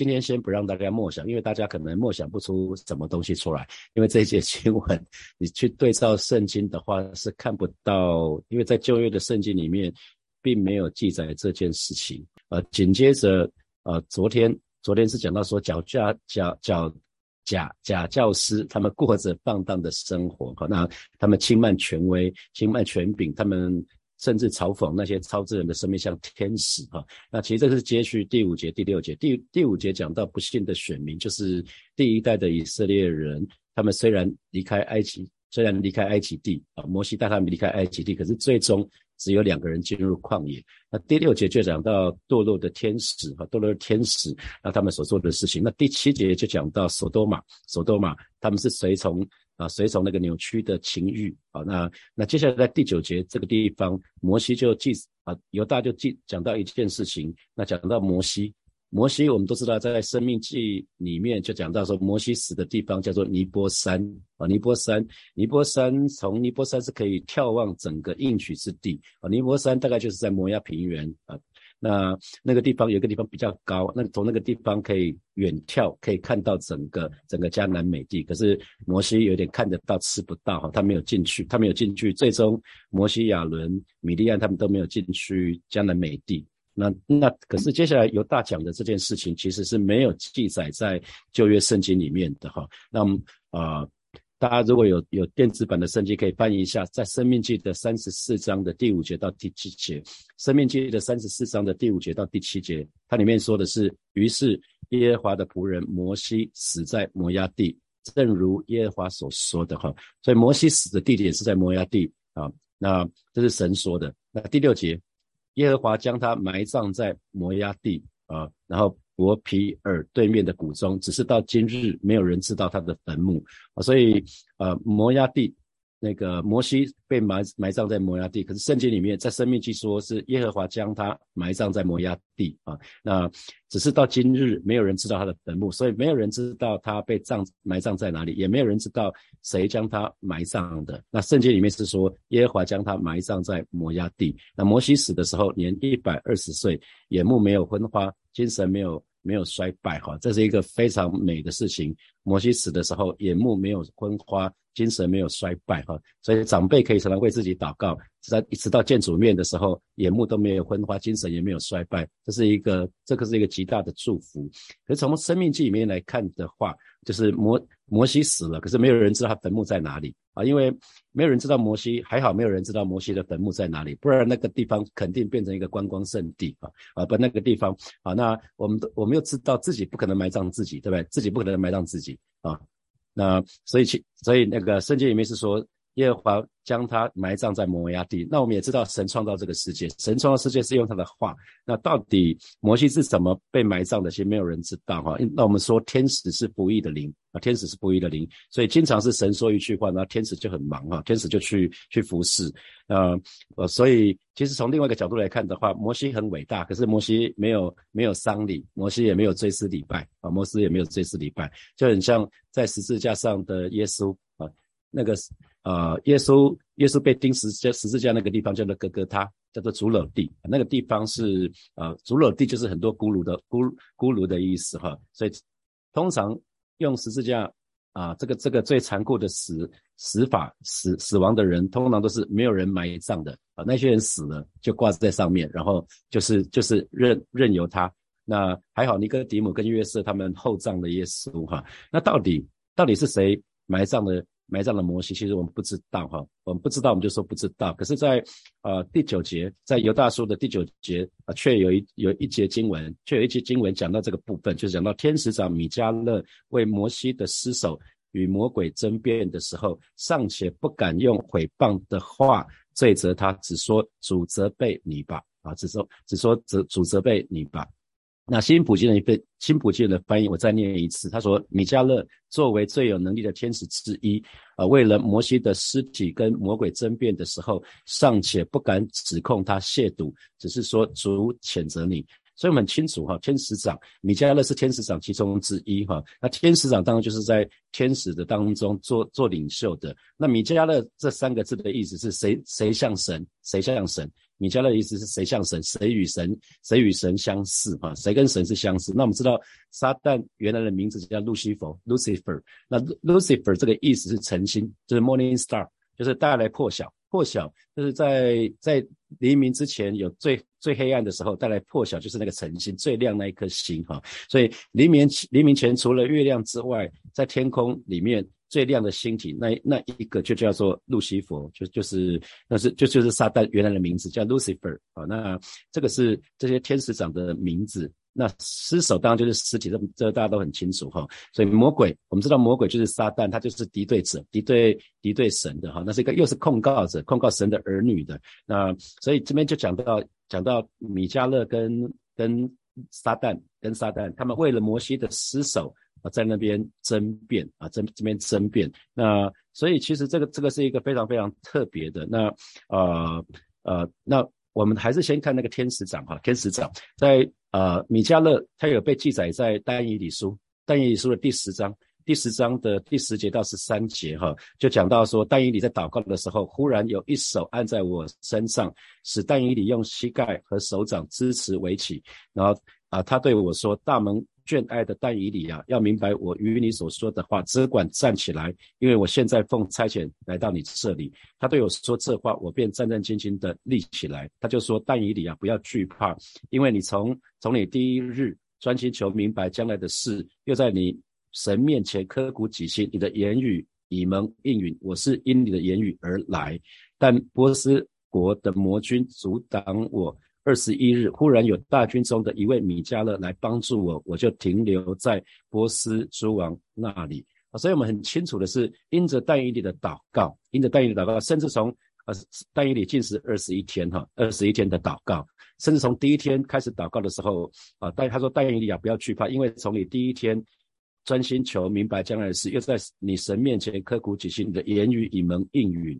今天先不让大家默想，因为大家可能默想不出什么东西出来。因为这一节经文，你去对照圣经的话是看不到，因为在旧约的圣经里面并没有记载这件事情。呃，紧接着，呃，昨天昨天是讲到说，假假假假假假教师他们过着放荡的生活，哈，那他们轻慢权威，轻慢权柄，他们。甚至嘲讽那些超自然的生命像天使哈，那其实这是接续第五节、第六节。第第五节讲到不幸的选民，就是第一代的以色列人，他们虽然离开埃及，虽然离开埃及地啊，摩西带他们离开埃及地，可是最终只有两个人进入旷野。那第六节就讲到堕落的天使哈，堕落的天使，那他们所做的事情。那第七节就讲到索多玛，索多玛他们是随从。啊，随从那个扭曲的情欲啊，那那接下来在第九节这个地方，摩西就记啊，犹大就记讲到一件事情，那讲到摩西，摩西我们都知道，在生命记里面就讲到说，摩西死的地方叫做尼波山啊，尼波山，尼波山从尼波山是可以眺望整个应许之地啊，尼波山大概就是在摩崖平原啊。那那个地方有一个地方比较高，那从那个地方可以远眺，可以看到整个整个迦南美地。可是摩西有点看得到，吃不到哈，他没有进去，他没有进去。最终摩西、亚伦、米利安他们都没有进去迦南美地。那那可是接下来犹大讲的这件事情，其实是没有记载在旧约圣经里面的哈。那么啊。大家如果有有电子版的圣经，可以翻一下，在《生命记》的三十四章的第五节到第七节，《生命记》的三十四章的第五节到第七节，它里面说的是：于是耶和华的仆人摩西死在摩崖地，正如耶和华所说的哈。所以摩西死的地点是在摩崖地啊。那这是神说的。那第六节，耶和华将他埋葬在摩崖地啊，然后。伯皮尔对面的谷中，只是到今日没有人知道他的坟墓啊，所以呃摩崖地那个摩西被埋埋葬在摩崖地，可是圣经里面在生命记说是耶和华将他埋葬在摩崖地啊，那只是到今日没有人知道他的坟墓，所以没有人知道他被葬埋葬在哪里，也没有人知道谁将他埋葬的。那圣经里面是说耶和华将他埋葬在摩崖地，那摩西死的时候年一百二十岁，眼目没有昏花，精神没有。没有衰败哈，这是一个非常美的事情。摩西死的时候，眼目没有昏花，精神没有衰败哈，所以长辈可以常常为自己祷告，直到一直到见主面的时候，眼目都没有昏花，精神也没有衰败，这是一个这个是一个极大的祝福。可是从生命记里面来看的话，就是摩摩西死了，可是没有人知道他坟墓在哪里啊，因为没有人知道摩西，还好没有人知道摩西的坟墓在哪里，不然那个地方肯定变成一个观光圣地啊啊不那个地方啊，那我们都我们又知道自己不可能埋葬自己，对不对？自己不可能埋葬自己啊，那所以其所以那个圣经里面是说。耶和华将他埋葬在摩崖地。那我们也知道，神创造这个世界，神创造世界是用他的话。那到底摩西是怎么被埋葬的？其实没有人知道哈。那我们说，天使是不义的灵啊，天使是不义的灵，所以经常是神说一句话，然后天使就很忙哈，天使就去去服侍。呃呃，所以其实从另外一个角度来看的话，摩西很伟大，可是摩西没有没有丧礼，摩西也没有追思礼拜啊，摩西也没有追思礼拜，就很像在十字架上的耶稣，那个。呃，耶稣耶稣被钉十字十字架那个地方叫做哥哥他，叫做主篓地，那个地方是呃主篓地就是很多骷髅的骷骷髅的意思哈，所以通常用十字架啊这个这个最残酷的死死法死死亡的人，通常都是没有人埋葬的啊，那些人死了就挂在上面，然后就是就是任任由他，那还好尼哥底母跟约瑟他们厚葬的耶稣哈，那到底到底是谁埋葬的？埋葬了摩西，其实我们不知道哈，我们不知道，我们就说不知道。可是，在呃第九节，在犹大书的第九节啊，却有一有一节经文，却有一节经文讲到这个部分，就是讲到天使长米迦勒为摩西的尸首与魔鬼争辩的时候，尚且不敢用毁谤的话罪责他，只说主责备你吧，啊，只说只说责主责备你吧。那新普京的一份新普京的翻译，我再念一次。他说：“米迦勒作为最有能力的天使之一，啊，为了摩西的尸体跟魔鬼争辩的时候，尚且不敢指控他亵渎，只是说主谴责你。所以我们很清楚哈，天使长米迦勒是天使长其中之一哈。那天使长当然就是在天使的当中做做领袖的。那米迦勒这三个字的意思是谁谁像神，谁像神。米迦勒的意思是谁像神，谁与神谁与神相似哈，谁跟神是相似。那我们知道撒旦原来的名字叫路西弗 （Lucifer）。那 Lucifer 这个意思是晨星，就是 Morning Star，就是带来破晓。破晓就是在在黎明之前有最最黑暗的时候带来破晓，就是那个晨星最亮那一颗星哈。所以黎明黎明前除了月亮之外，在天空里面。最亮的星体，那那一个就叫做路西弗，就就是那是就就是撒旦原来的名字叫 Lucifer 啊。那这个是这些天使长的名字。那失手当然就是尸体，这这大家都很清楚哈。所以魔鬼，我们知道魔鬼就是撒旦，他就是敌对者，敌对敌对神的哈。那是一个又是控告者，控告神的儿女的。那所以这边就讲到讲到米迦勒跟跟撒旦跟撒旦，他们为了摩西的尸首。啊，在那边争辩啊，争这边争辩。那所以其实这个这个是一个非常非常特别的。那呃呃，那我们还是先看那个天使长哈，天使长在呃米迦勒，他有被记载在但以理书，但以理书的第十章，第十章的第十节到十三节哈，就讲到说但以理在祷告的时候，忽然有一手按在我身上，使但以理用膝盖和手掌支持围起，然后啊，他对我说：“大门。”眷爱的但以理啊，要明白我与你所说的话，只管站起来，因为我现在奉差遣来到你这里。他对我说这话，我便战战兢兢的立起来。他就说：但以理啊，不要惧怕，因为你从从你第一日专心求明白将来的事，又在你神面前刻骨己心，你的言语以蒙应允。我是因你的言语而来，但波斯国的魔君阻挡我。二十一日，忽然有大军中的一位米迦勒来帮助我，我就停留在波斯诸王那里啊。所以我们很清楚的是，因着但以理的祷告，因着但以理祷告，甚至从呃但以理进食二十一天哈，二十一天的祷告，甚至从第一天开始祷告的时候啊，但他说但以理啊，不要惧怕，因为从你第一天专心求明白将来的事，又在你神面前刻苦己心，你的言语以蒙应允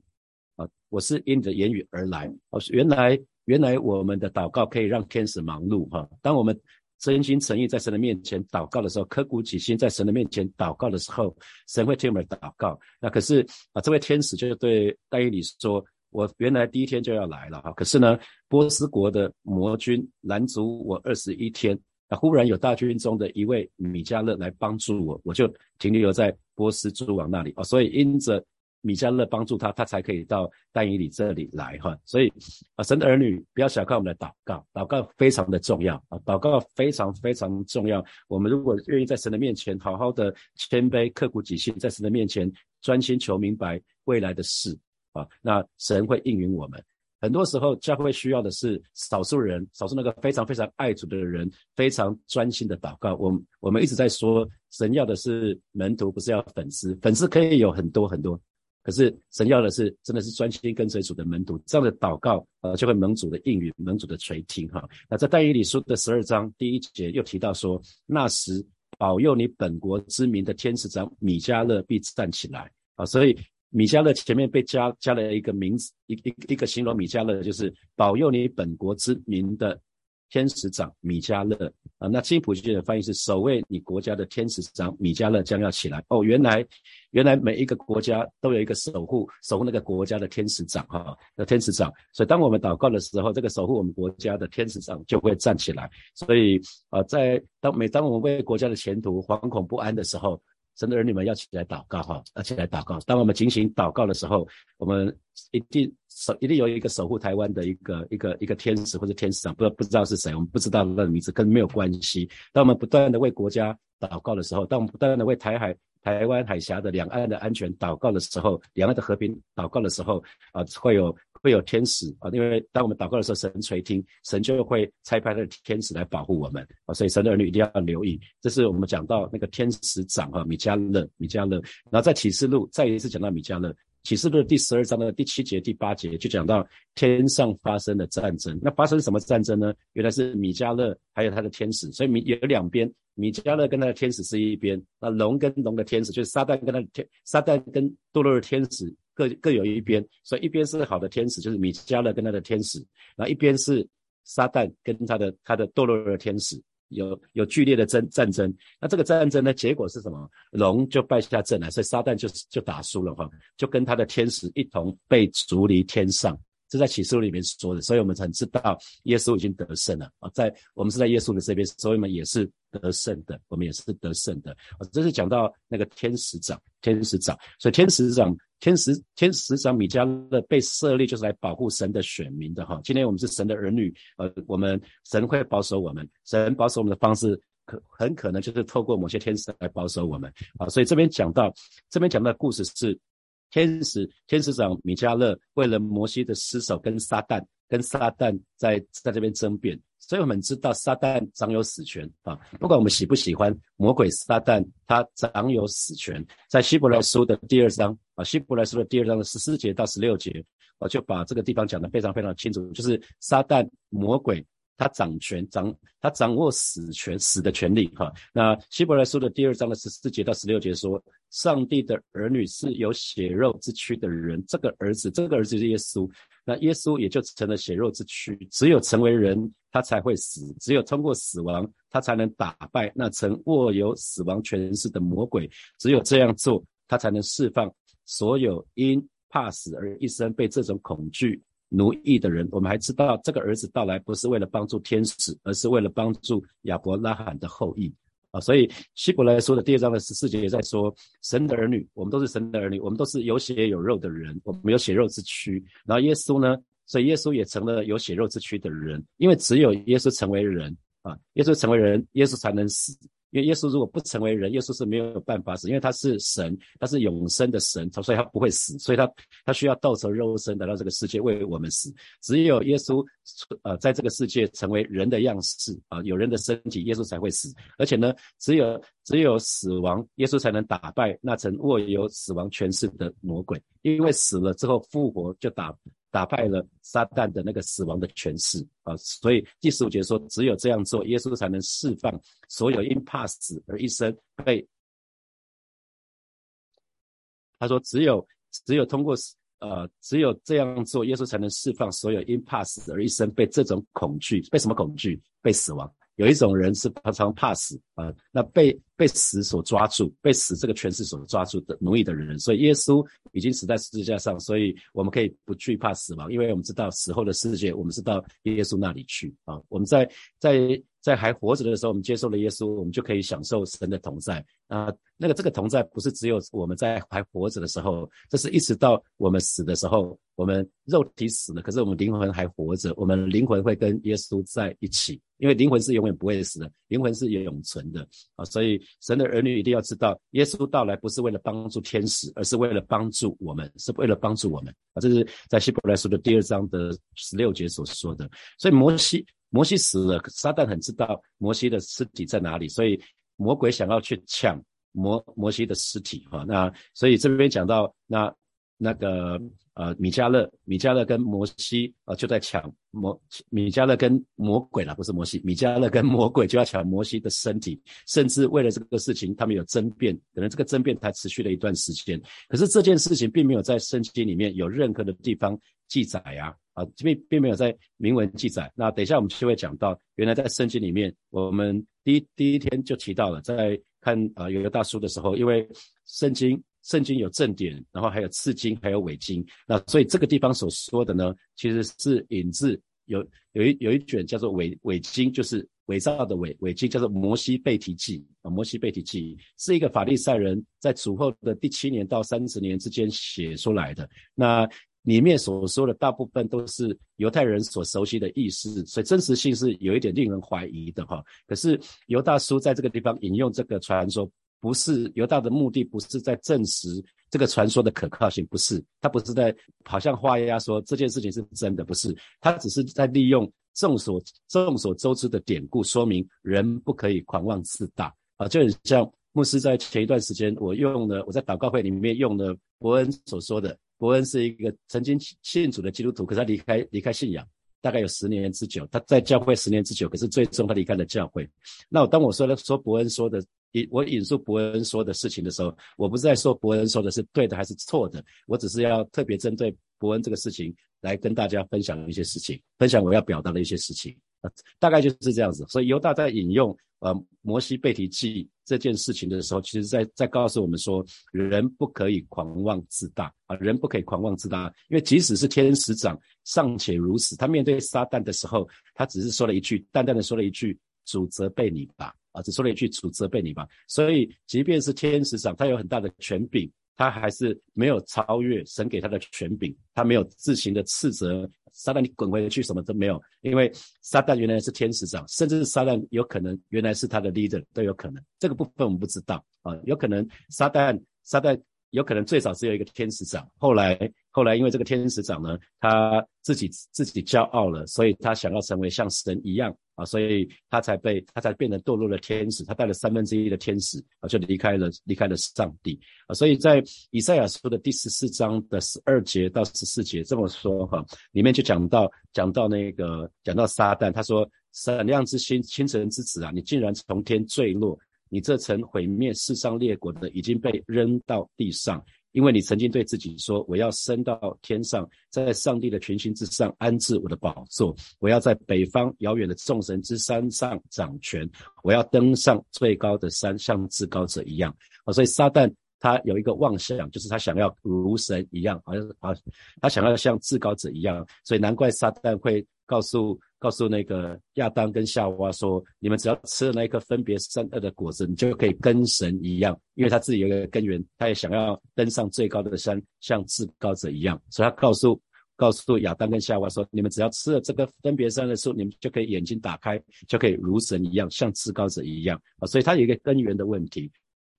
啊。我是因着言语而来啊，原来。原来我们的祷告可以让天使忙碌哈。当我们真心诚意在神的面前祷告的时候，刻骨起心在神的面前祷告的时候，神会听我们的祷告。那可是啊，这位天使就对戴伊里说：“我原来第一天就要来了哈，可是呢，波斯国的魔军拦阻我二十一天。那忽然有大军中的一位米迦勒来帮助我，我就停留在波斯诸王那里啊。所以因着。”米迦勒帮助他，他才可以到但以里这里来哈。所以啊，神的儿女不要小看我们的祷告，祷告非常的重要啊，祷告非常非常重要。我们如果愿意在神的面前好好的谦卑、刻苦己心，在神的面前专心求明白未来的事啊，那神会应允我们。很多时候教会需要的是少数人，少数那个非常非常爱主的人，非常专心的祷告。我我们一直在说，神要的是门徒，不是要粉丝。粉丝可以有很多很多。可是神要的是，真的是专心跟随主的门徒，这样的祷告，呃，就会蒙主的应允，蒙主的垂听哈。那在但以理书的十二章第一节又提到说，那时保佑你本国之名的天使长米迦勒必站起来啊。所以米迦勒前面被加加了一个名字，一一一个形容米迦勒，就是保佑你本国之名的。天使长米迦勒啊，那新普世的翻译是守卫你国家的天使长米迦勒将要起来哦。原来，原来每一个国家都有一个守护守护那个国家的天使长哈，那天使长。所以当我们祷告的时候，这个守护我们国家的天使长就会站起来。所以啊，在当每当我们为国家的前途惶恐不安的时候，神的儿女们要起来祷告哈，要起来祷告。当我们进行祷告的时候，我们一定守，一定有一个守护台湾的一个一个一个天使或者天使长，不不知道是谁，我们不知道他的名字，跟没有关系。当我们不断的为国家祷告的时候，当我们不断的为台海、台湾海峡的两岸的安全祷告的时候，两岸的和平祷告的时候，啊，会有。会有天使啊，因为当我们祷告的时候，神垂听，神就会差派他的天使来保护我们啊，所以神的儿女一定要留意。这是我们讲到那个天使长哈，米迦勒，米迦勒。然后在启示录再一次讲到米迦勒，启示录第十二章的第七节、第八节就讲到天上发生的战争。那发生什么战争呢？原来是米迦勒还有他的天使，所以米有两边，米迦勒跟他的天使是一边，那龙跟龙的天使就是撒旦跟他的天，撒旦跟堕落的天使。各各有一边，所以一边是好的天使，就是米迦勒跟他的天使，然后一边是撒旦跟他的他的堕落的天使有有剧烈的争战争。那这个战争呢，结果是什么？龙就败下阵来，所以撒旦就就打输了哈，就跟他的天使一同被逐离天上。这在启示录里面说的，所以我们才知道耶稣已经得胜了啊！在我们是在耶稣的这边，所以我们也是得胜的，我们也是得胜的。啊这是讲到那个天使长，天使长，所以天使长，天使天使长米迦勒被设立就是来保护神的选民的哈。今天我们是神的儿女，呃，我们神会保守我们，神保守我们的方式可很可能就是透过某些天使来保守我们啊。所以这边讲到，这边讲到的故事是。天使天使长米迦勒为了摩西的尸首跟撒旦跟撒旦在在这边争辩，所以我们知道撒旦掌有死权啊，不管我们喜不喜欢魔鬼撒旦，他掌有死权。在希伯来书的第二章啊，希伯来书的第二章的十四节到十六节，我就把这个地方讲得非常非常清楚，就是撒旦魔鬼。他掌权，掌他掌握死权，死的权利。哈，那希伯来书的第二章的十四节到十六节说，上帝的儿女是有血肉之躯的人。这个儿子，这个儿子是耶稣。那耶稣也就成了血肉之躯。只有成为人，他才会死；只有通过死亡，他才能打败那曾握有死亡权势的魔鬼。只有这样做，他才能释放所有因怕死而一生被这种恐惧。奴役的人，我们还知道这个儿子到来不是为了帮助天使，而是为了帮助亚伯拉罕的后裔啊！所以希伯来说的第二章的十四节也在说，神的儿女，我们都是神的儿女，我们都是有血有肉的人，我们有血肉之躯。然后耶稣呢，所以耶稣也成了有血肉之躯的人，因为只有耶稣成为人啊，耶稣成为人，耶稣才能死。因为耶稣如果不成为人，耶稣是没有办法死，因为他是神，他是永生的神，所以他不会死，所以他他需要道成肉身来到这个世界为我们死。只有耶稣，呃，在这个世界成为人的样式啊，有人的身体，耶稣才会死。而且呢，只有只有死亡，耶稣才能打败那曾握有死亡权势的魔鬼，因为死了之后复活就打。打败了撒旦的那个死亡的权势啊，所以第十五节说，只有这样做，耶稣才能释放所有因怕死而一生被。他说，只有只有通过呃，只有这样做，耶稣才能释放所有因怕死而一生被这种恐惧，被什么恐惧？被死亡。有一种人是常常怕死啊，那被被死所抓住，被死这个权势所抓住的奴役的人，所以耶稣已经死在十字架上，所以我们可以不惧怕死亡，因为我们知道死后的世界，我们是到耶稣那里去啊。我们在在在还活着的时候，我们接受了耶稣，我们就可以享受神的同在啊。那个这个同在不是只有我们在还活着的时候，这是一直到我们死的时候，我们肉体死了，可是我们灵魂还活着，我们灵魂会跟耶稣在一起。因为灵魂是永远不会死的，灵魂是永存的啊！所以神的儿女一定要知道，耶稣到来不是为了帮助天使，而是为了帮助我们，是为了帮助我们啊！这是在希伯来书的第二章的十六节所说的。所以摩西，摩西死了，撒旦很知道摩西的尸体在哪里，所以魔鬼想要去抢摩摩西的尸体哈。那所以这边讲到那。那个呃，米迦勒，米迦勒跟摩西啊，就在抢魔，米迦勒跟魔鬼了，不是摩西，米迦勒跟魔鬼就要抢摩西的身体，甚至为了这个事情，他们有争辩，可能这个争辩才持续了一段时间。可是这件事情并没有在圣经里面有任何的地方记载呀，啊，并并没有在明文记载。那等一下我们就会讲到，原来在圣经里面，我们第一第一天就提到了，在看啊有一个大书的时候，因为圣经。圣经有正典，然后还有次经，还有伪经。那所以这个地方所说的呢，其实是引自有有一有一卷叫做伪伪经，就是伪造的伪伪经，叫做摩西背提记啊。摩西背提记是一个法利赛人在主后的第七年到三十年之间写出来的。那里面所说的大部分都是犹太人所熟悉的意思，所以真实性是有一点令人怀疑的哈。可是犹大叔在这个地方引用这个传说。不是犹大的目的，不是在证实这个传说的可靠性，不是他不是在好像画押说这件事情是真的，不是他只是在利用众所众所周知的典故，说明人不可以狂妄自大啊，就很像牧师在前一段时间，我用了我在祷告会里面用了伯恩所说的，伯恩是一个曾经信主的基督徒，可是他离开离开信仰。大概有十年之久，他在教会十年之久，可是最终他离开了教会。那我当我说了说伯恩说的引我引述伯恩说的事情的时候，我不是在说伯恩说的是对的还是错的，我只是要特别针对伯恩这个事情来跟大家分享一些事情，分享我要表达的一些事情啊，大概就是这样子。所以犹大在引用呃摩西背提记这件事情的时候，其实在在告诉我们说，人不可以狂妄自大啊，人不可以狂妄自大，因为即使是天使长尚且如此，他面对撒旦的时候，他只是说了一句淡淡的说了一句主责备你吧。啊，只说了一句“主责备你吧”，所以即便是天使长，他有很大的权柄，他还是没有超越神给他的权柄，他没有自行的斥责撒旦，你滚回去，什么都没有，因为撒旦原来是天使长，甚至是撒旦有可能原来是他的 leader 都有可能，这个部分我们不知道啊，有可能撒旦撒旦有可能最早只有一个天使长，后来后来因为这个天使长呢，他自己自己骄傲了，所以他想要成为像神一样。啊，所以他才被他才变成堕落的天使，他带了三分之一的天使啊，就离开了离开了上帝啊。所以在以赛亚书的第十四章的十二节到十四节这么说哈，里面就讲到讲到那个讲到撒旦，他说闪亮之星，清晨之子啊，你竟然从天坠落，你这曾毁灭世上列国的，已经被扔到地上。因为你曾经对自己说：“我要升到天上，在上帝的群星之上安置我的宝座；我要在北方遥远的众神之山上掌权；我要登上最高的山，像至高者一样。”啊，所以撒旦他有一个妄想，就是他想要如神一样，好像啊，他想要像至高者一样，所以难怪撒旦会告诉。告诉那个亚当跟夏娃说：“你们只要吃了那一颗分别善恶的果子，你就可以跟神一样，因为他自己有一个根源，他也想要登上最高的山，像至高者一样。所以他告诉告诉亚当跟夏娃说：你们只要吃了这个分别善的树，你们就可以眼睛打开，就可以如神一样，像至高者一样啊！所以他有一个根源的问题，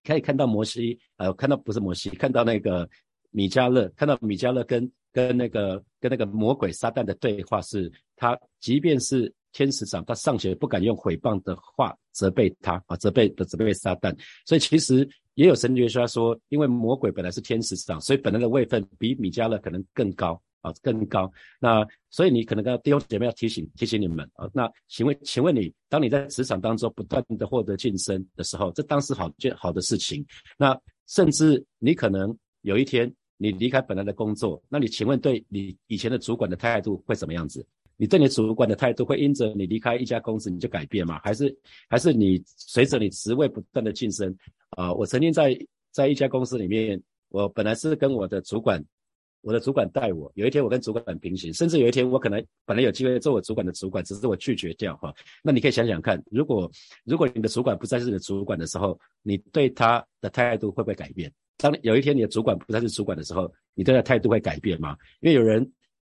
可以看到摩西，呃，看到不是摩西，看到那个米迦勒，看到米迦勒跟。”跟那个跟那个魔鬼撒旦的对话是，他即便是天使长，他尚且不敢用毁谤的话责备他啊，责备的责备撒旦。所以其实也有神学家说，因为魔鬼本来是天使长，所以本来的位分比米迦勒可能更高啊，更高。那所以你可能跟弟兄姐妹要提醒提醒你们啊。那请问请问你，当你在职场当中不断的获得晋升的时候，这当是好件好的事情。那甚至你可能有一天。你离开本来的工作，那你请问对你以前的主管的态度会怎么样子？你对你主管的态度会因着你离开一家公司你就改变吗？还是还是你随着你职位不断的晋升？啊，我曾经在在一家公司里面，我本来是跟我的主管，我的主管带我，有一天我跟主管平行，甚至有一天我可能本来有机会做我主管的主管，只是我拒绝掉哈。那你可以想想看，如果如果你的主管不再是你的主管的时候，你对他的态度会不会改变？当有一天你的主管不再是主管的时候，你对他态度会改变吗？因为有人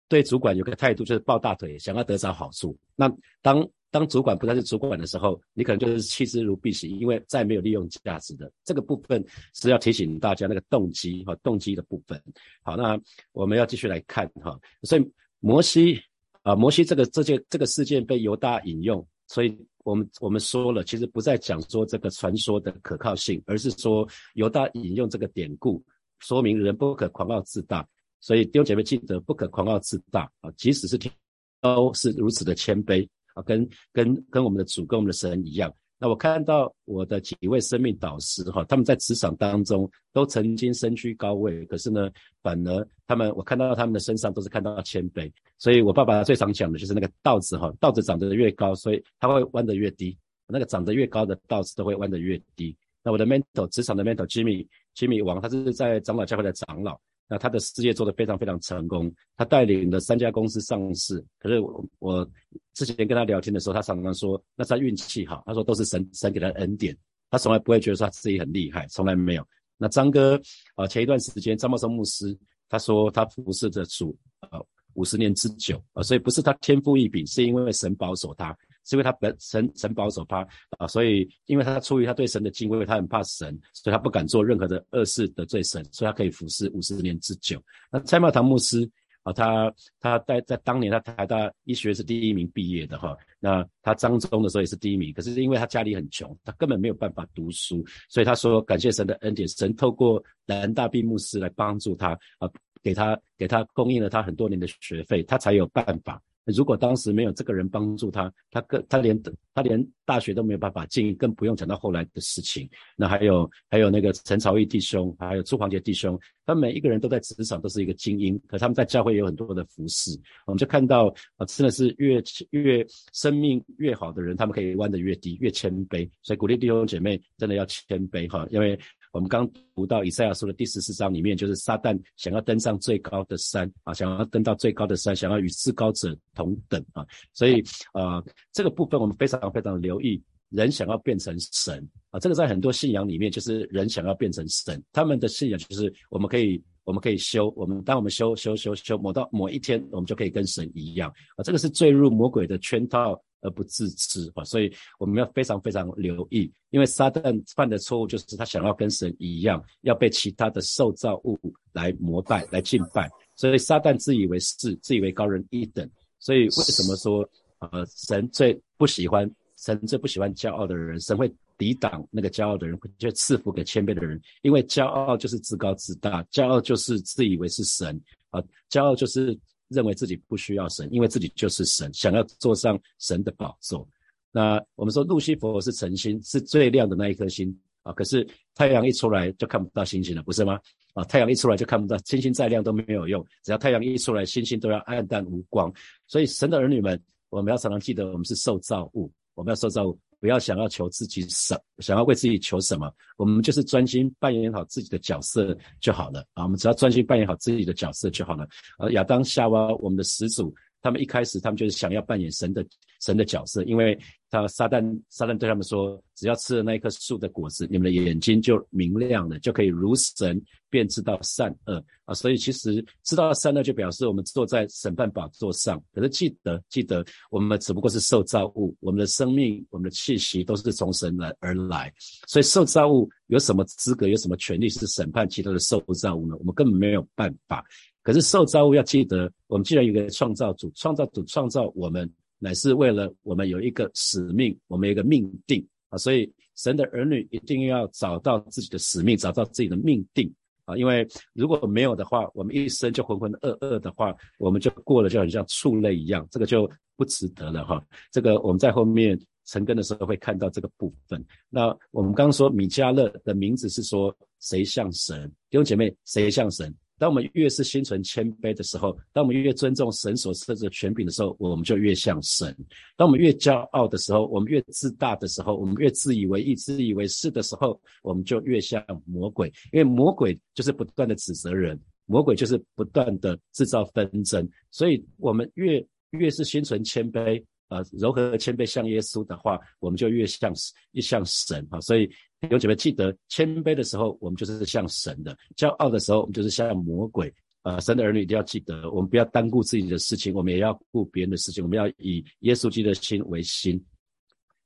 对主管有个态度就是抱大腿，想要得着好处。那当当主管不再是主管的时候，你可能就是弃之如敝屣，因为再没有利用价值的。这个部分是要提醒大家那个动机和动机的部分。好，那我们要继续来看哈。所以摩西啊，摩西这个这件这个事件被犹大引用，所以。我们我们说了，其实不再讲说这个传说的可靠性，而是说犹大引用这个典故，说明人不可狂傲自大。所以弟兄姐妹记得，不可狂傲自大啊，即使是天都是如此的谦卑啊，跟跟跟我们的主跟我们的神一样。那我看到我的几位生命导师哈，他们在职场当中都曾经身居高位，可是呢，反而他们我看到他们的身上都是看到谦卑。所以我爸爸最常讲的就是那个稻子哈，稻子长得越高，所以它会弯得越低；那个长得越高的稻子都会弯得越低。那我的 mentor 职场的 mentor Jimmy Jimmy 王，他是在长老教会的长老。那他的事业做得非常非常成功，他带领了三家公司上市。可是我我之前跟他聊天的时候，他常常说那是他运气好，他说都是神神给他恩典，他从来不会觉得他自己很厉害，从来没有。那张哥啊，前一段时间张茂生牧师他说他服侍着主啊五十年之久啊，所以不是他天赋异禀，是因为神保守他。是因为他本神神保守他啊，所以因为他出于他对神的敬畏，他很怕神，所以他不敢做任何的恶事得罪神，所以他可以服侍五十年之久。那蔡茂堂牧师啊，他他在在当年他台大医学是第一名毕业的哈，那他张中的时候也是第一名，可是因为他家里很穷，他根本没有办法读书，所以他说感谢神的恩典，神透过南大毕牧师来帮助他啊，给他给他供应了他很多年的学费，他才有办法。如果当时没有这个人帮助他，他更他连他连大学都没有办法进，更不用讲到后来的事情。那还有还有那个陈朝义弟兄，还有朱黄杰弟兄，他们每一个人都在职场都是一个精英，可他们在教会有很多的服饰。我们就看到啊，真的是越越生命越好的人，他们可以弯得越低，越谦卑。所以鼓励弟兄姐妹真的要谦卑哈，因为。我们刚读到以赛亚书的第十四章里面，就是撒旦想要登上最高的山啊，想要登到最高的山，想要与至高者同等啊，所以啊，这个部分我们非常非常留意，人想要变成神啊，这个在很多信仰里面就是人想要变成神，他们的信仰就是我们可以我们可以修，我们当我们修修修修，某到某一天我们就可以跟神一样啊，这个是坠入魔鬼的圈套。而不自知啊，所以我们要非常非常留意，因为撒旦犯的错误就是他想要跟神一样，要被其他的受造物来膜拜、来敬拜，所以撒旦自以为是，自以为高人一等。所以为什么说呃，神最不喜欢神最不喜欢骄傲的人，神会抵挡那个骄傲的人，就赐福给谦卑的人，因为骄傲就是自高自大，骄傲就是自以为是神啊，骄傲就是。认为自己不需要神，因为自己就是神，想要坐上神的宝座。那我们说路西佛是晨星，是最亮的那一颗星啊。可是太阳一出来就看不到星星了，不是吗？啊，太阳一出来就看不到星星，再亮都没有用。只要太阳一出来，星星都要暗淡无光。所以神的儿女们，我们要常常记得，我们是受造物，我们要受造物。不要想要求自己什，想要为自己求什么，我们就是专心扮演好自己的角色就好了啊！我们只要专心扮演好自己的角色就好了。而亚当夏娃，我们的始祖，他们一开始他们就是想要扮演神的神的角色，因为。他撒旦，撒旦对他们说：“只要吃了那一棵树的果子，你们的眼睛就明亮了，就可以如神，便知道善恶啊！所以其实知道善恶，就表示我们坐在审判宝座上。可是记得，记得我们只不过是受造物，我们的生命、我们的气息都是从神来而来。所以受造物有什么资格、有什么权利是审判其他的受造物呢？我们根本没有办法。可是受造物要记得，我们既然有个创造主，创造主创造我们。”乃是为了我们有一个使命，我们有一个命定啊，所以神的儿女一定要找到自己的使命，找到自己的命定啊，因为如果没有的话，我们一生就浑浑噩噩的话，我们就过了就很像畜类一样，这个就不值得了哈。这个我们在后面成根的时候会看到这个部分。那我们刚刚说米迦勒的名字是说谁像神？弟兄姐妹，谁像神？当我们越是心存谦卑的时候，当我们越尊重神所设置的权柄的时候，我们就越像神；当我们越骄傲的时候，我们越自大的时候，我们越自以为意、自以为是的时候，我们就越像魔鬼。因为魔鬼就是不断的指责人，魔鬼就是不断的制造纷争。所以，我们越越是心存谦卑，呃，柔和谦卑像耶稣的话，我们就越像越像神啊。所以。有姐妹记得，谦卑的时候，我们就是像神的；骄傲的时候，我们就是像魔鬼。啊，神的儿女一定要记得，我们不要单顾自己的事情，我们也要顾别人的事情。我们要以耶稣基督的心为心。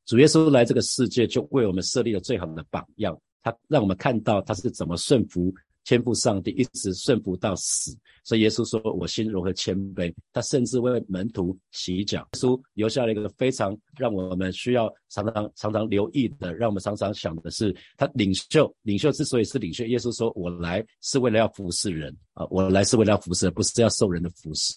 主耶稣来这个世界，就为我们设立了最好的榜样，他让我们看到他是怎么顺服。天赋上帝一直顺服到死，所以耶稣说：“我心如何谦卑。”他甚至为门徒洗脚。耶稣留下了一个非常让我们需要常常常常留意的，让我们常常想的是：他领袖，领袖之所以是领袖，耶稣说：“我来是为了要服侍人啊，我来是为了要服侍，不是要受人的服侍。”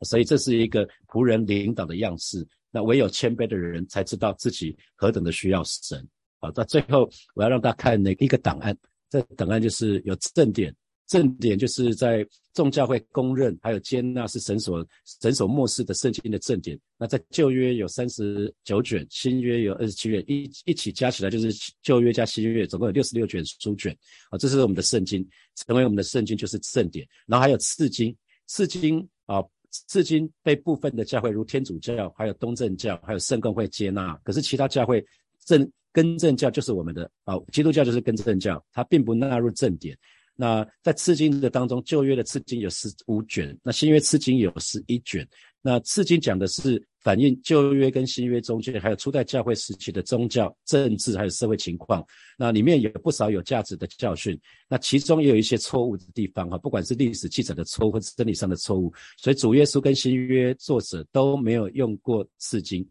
所以这是一个仆人领导的样式。那唯有谦卑的人才知道自己何等的需要神。好，到最后我要让大家看那一个档案。这档案就是有正典，正典就是在众教会公认还有接纳是神所神所漠视的圣经的正典。那在旧约有三十九卷，新约有二十七卷，一一起加起来就是旧约加新约，总共有六十六卷书卷啊。这是我们的圣经，成为我们的圣经就是正典。然后还有次经，次经啊，次经被部分的教会如天主教、还有东正教、还有圣公会接纳，可是其他教会正。更正教就是我们的啊，基督教就是更正教，它并不纳入正典。那在次经的当中，旧约的次经有十五卷，那新约次经有十一卷。那次经讲的是反映旧约跟新约中间，还有初代教会时期的宗教、政治还有社会情况。那里面有不少有价值的教训，那其中也有一些错误的地方哈，不管是历史记载的错误或是真理上的错误。所以主耶稣跟新约作者都没有用过次经。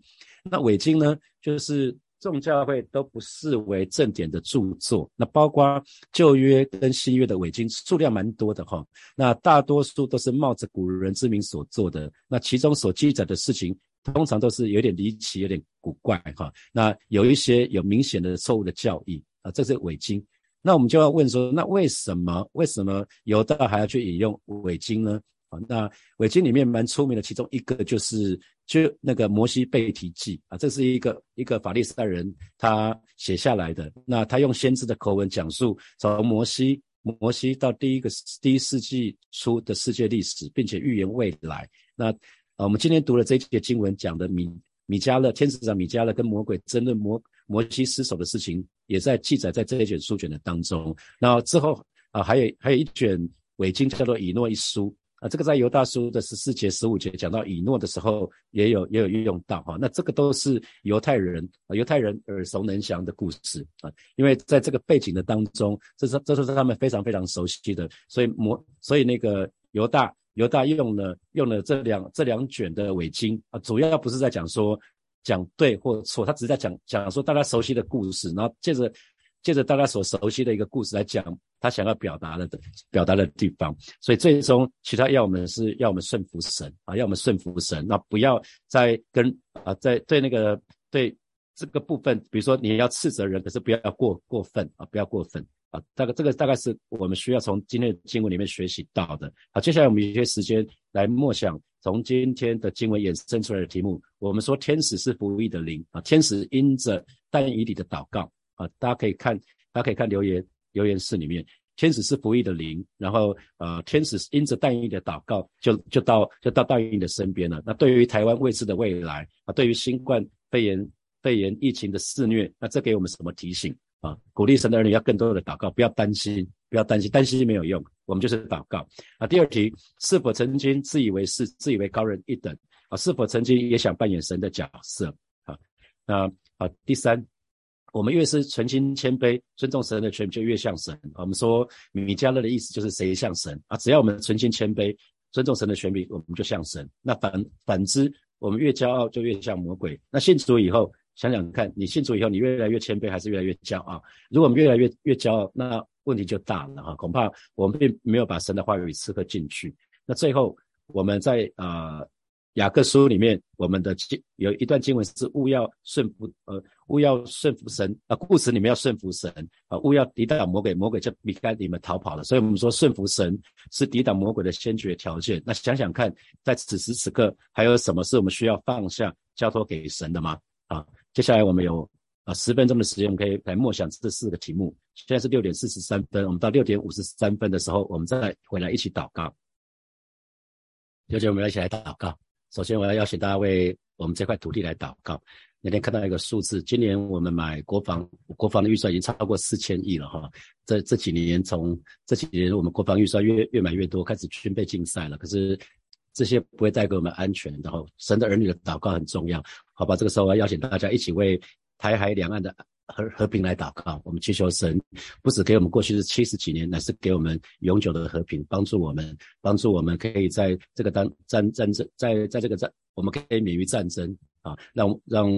那伪经呢，就是。众教会都不视为正典的著作。那包括旧约跟新约的伪经，数量蛮多的哈。那大多数都是冒着古人之名所做的。那其中所记载的事情，通常都是有点离奇、有点古怪哈。那有一些有明显的错误的教义啊，这是伪经。那我们就要问说，那为什么为什么犹大还要去引用伪经呢？啊，那伪经里面蛮出名的，其中一个就是就那个摩西被提记啊，这是一个一个法利赛人他写下来的。那他用先知的口吻讲述从摩西摩西到第一个第一世纪初的世界历史，并且预言未来。那啊，我们今天读了这一节经文，讲的米米迦勒天使长米迦勒跟魔鬼争论摩摩西失手的事情。也在记载在这一卷书卷的当中。那之后啊，还有还有一卷伪经叫做以诺一书啊，这个在犹大书的十四节、十五节讲到以诺的时候，也有也有运用到哈。那这个都是犹太人啊，犹太人耳熟能详的故事啊，因为在这个背景的当中，这是这是他们非常非常熟悉的，所以摩所以那个犹大犹大用了用了这两这两卷的伪经啊，主要不是在讲说。讲对或错，他只是在讲讲说大家熟悉的故事，然后借着借着大家所熟悉的一个故事来讲他想要表达的表达的地方。所以最终，其他要我们是要我们顺服神啊，要我们顺服神，那不要再跟啊，在对那个对这个部分，比如说你要斥责人，可是不要过过分啊，不要过分啊。大概这个大概是我们需要从今天的经文里面学习到的。好，接下来我们有些时间来默想。从今天的经文衍生出来的题目，我们说天使是服役的灵啊，天使因着但以理的祷告啊，大家可以看，大家可以看留言留言室里面，天使是服役的灵，然后呃，天使因着但以的祷告，就就到就到但以的身边了。那对于台湾未知的未来啊，对于新冠肺炎肺炎疫情的肆虐，那这给我们什么提醒啊？鼓励神的儿女要更多的祷告，不要担心。不要担心，担心没有用。我们就是祷告啊。第二题，是否曾经自以为是、自以为高人一等啊？是否曾经也想扮演神的角色啊？那啊，第三，我们越是存心谦卑、尊重神的权柄，就越像神。我们说米迦勒的意思就是谁像神啊？只要我们存心谦卑、尊重神的权柄，我们就像神。那反反之，我们越骄傲，就越像魔鬼。那信主以后，想想看，你信主以后，你越来越谦卑，还是越来越骄傲？如果我们越来越越骄傲，那问题就大了哈，恐怕我们并没有把神的话语刺刻进去。那最后我们在啊雅各书里面，我们的经有一段经文是勿要顺服呃勿要顺服神啊，故事里面要顺服神啊，勿要抵挡魔鬼，魔鬼就离开你们逃跑了。所以我们说顺服神是抵挡魔鬼的先决条件。那想想看，在此时此刻还有什么是我们需要放下交托给神的吗？啊，接下来我们有。啊，十分钟的时间，我们可以来默想这四个题目。现在是六点四十三分，我们到六点五十三分的时候，我们再回来一起祷告。有请我们一起来祷告。首先，我要邀请大家为我们这块土地来祷告。那天看到一个数字，今年我们买国防，国防的预算已经超过四千亿了哈。这这几年，从这几年我们国防预算越越买越多，开始军备竞赛了。可是这些不会带给我们安全。然后，神的儿女的祷告很重要，好吧？这个时候，我要邀请大家一起为。台海两岸的和和平来祷告，我们祈求神不止给我们过去是七十几年，乃是给我们永久的和平，帮助我们，帮助我们可以在这个当战战争，在在这个战，我们可以免于战争啊，让让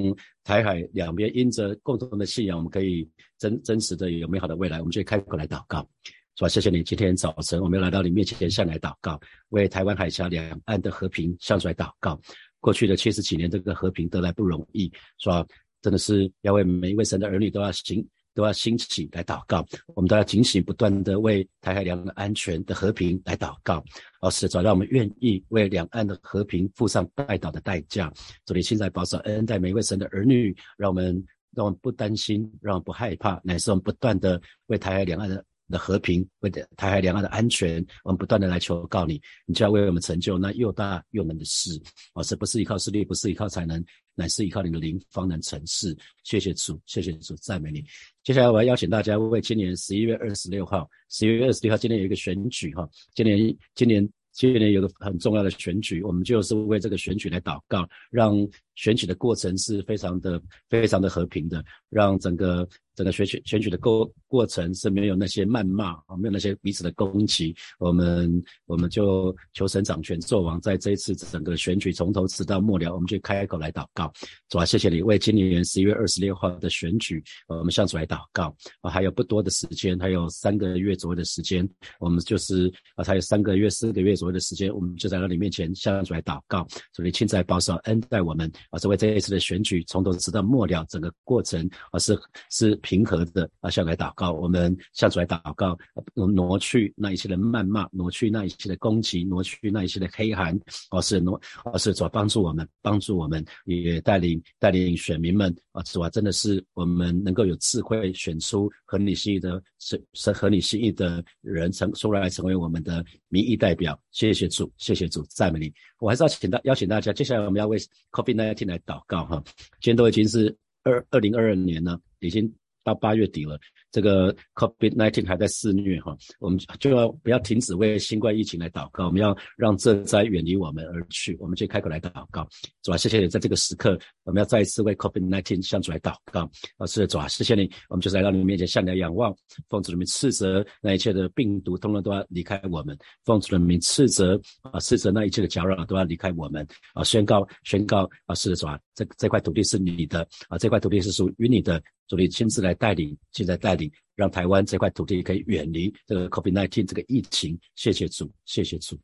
台海两边因着共同的信仰，我们可以真真实的有美好的未来。我们就开口来祷告，是吧？谢谢你，今天早晨我们来到你面前向来祷告，为台湾海峡两岸的和平向出来祷告。过去的七十几年，这个和平得来不容易，是吧？真的是要为每一位神的儿女都要兴都要兴起来祷告，我们都要警醒不断的为台海两岸安全的和平来祷告。老师，主让我们愿意为两岸的和平付上代祷的代价。主你现在保守恩待每一位神的儿女，让我们让我们不担心，让我们不害怕，乃是我们不断的为台海两岸的。的和平，为台海两岸的安全，我们不断的来求告你，你就要为我们成就那又大又能的事。老师不是依靠势力，不是依靠才能，乃是依靠你的灵方能成事。谢谢主，谢谢主，赞美你。接下来我要邀请大家为今年十一月二十六号，十一月二十六号今年有一个选举哈，今年今年今年有个很重要的选举，我们就是为这个选举来祷告，让选举的过程是非常的非常的和平的，让整个。整个选举选举的过过程是没有那些谩骂啊，没有那些彼此的攻击，我们我们就求神掌权做王，在这一次整个选举从头直到末了，我们就开口来祷告，主啊，谢谢你为今年十一月二十六号的选举，我们向主来祷告。啊，还有不多的时间，还有三个月左右的时间，我们就是啊，还有三个月四个月左右的时间，我们就在那里面前向主来祷告，主你亲自保守恩待我们啊，为这一次的选举从头直到末了整个过程啊是是。平和的啊，向来祷告，我们向主来祷告，挪去那一些的谩骂，挪去那一些的攻击，挪去那一些的黑寒，而是挪，而是主帮助我们，帮助我们，也带领带领选民们啊，主啊，真的是我们能够有智慧选出合你心意的，是是合你心意的人，成出来成为我们的民意代表。谢谢主，谢谢主，赞美你。我还是要请大邀请大家，接下来我们要为 COVID nineteen 来祷告哈。今天都已经是二二零二二年了，已经。到八月底了，这个 COVID-19 还在肆虐哈，我们就要不要停止为新冠疫情来祷告？我们要让这灾远离我们而去，我们就开口来祷告。主啊，谢谢你在这个时刻，我们要再一次为 COVID-19 向主来祷告。啊，是的主啊，谢谢你，我们就是来到你面前向你仰望，奉主的名斥责那一切的病毒，通通都要离开我们；奉主的名斥责啊，斥责那一切的搅扰都要离开我们。啊，宣告宣告啊，是的主啊，这这块土地是你的啊，这块土地是属于你的。主你亲自来带领，现在带领，让台湾这块土地可以远离这个 COVID-19 这个疫情。谢谢主，谢谢主。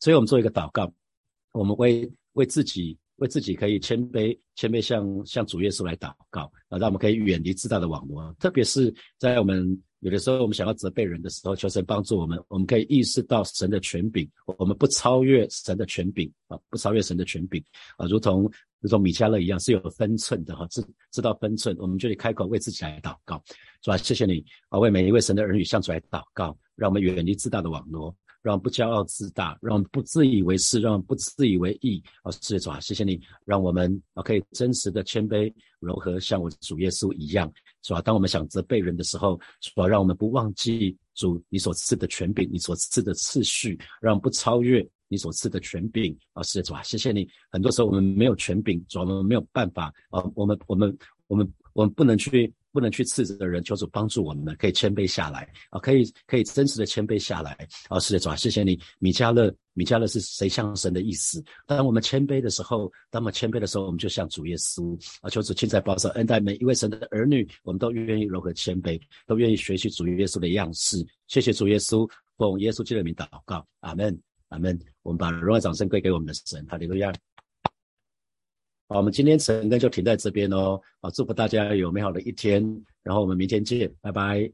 所以我们做一个祷告，我们为为自己，为自己可以谦卑，谦卑向向主耶稣来祷告啊，让我们可以远离自大的网络，特别是在我们。有的时候，我们想要责备人的时候，求神帮助我们。我们可以意识到神的权柄，我们不超越神的权柄啊，不超越神的权柄啊，如同如同米迦勒一样，是有分寸的哈，知知道分寸。我们就得开口为自己来祷告，是吧？谢谢你啊，为每一位神的儿女向主来祷告，让我们远离自大的网络。让不骄傲自大，让不自以为是，让不自以为意。啊，是主啊，谢谢你，让我们啊可以真实的谦卑柔和，像我主耶稣一样，是吧？当我们想责备人的时候，是吧？让我们不忘记主你所赐的权柄，你所赐的次序，让不超越你所赐的权柄。啊，是主啊，谢谢你。很多时候我们没有权柄，主我们没有办法啊，我们我们我们我们不能去。不能去斥责的人，求主帮助我们，可以谦卑下来啊，可以可以真实的谦卑下来啊。是的，主啊，谢谢你，米迦勒，米迦勒是谁像神的意思？当我们谦卑的时候，当我们谦卑的时候，我们就像主耶稣啊，求主亲在保守恩待每一位神的儿女，我们都愿意如何谦卑，都愿意学习主耶稣的样式。谢谢主耶稣，奉耶稣基督的名祷告，阿门，阿门。我们把荣耀掌声归给我们的神，哈利路亚。好，我们今天晨更就停在这边哦。好，祝福大家有美好的一天，然后我们明天见，拜拜。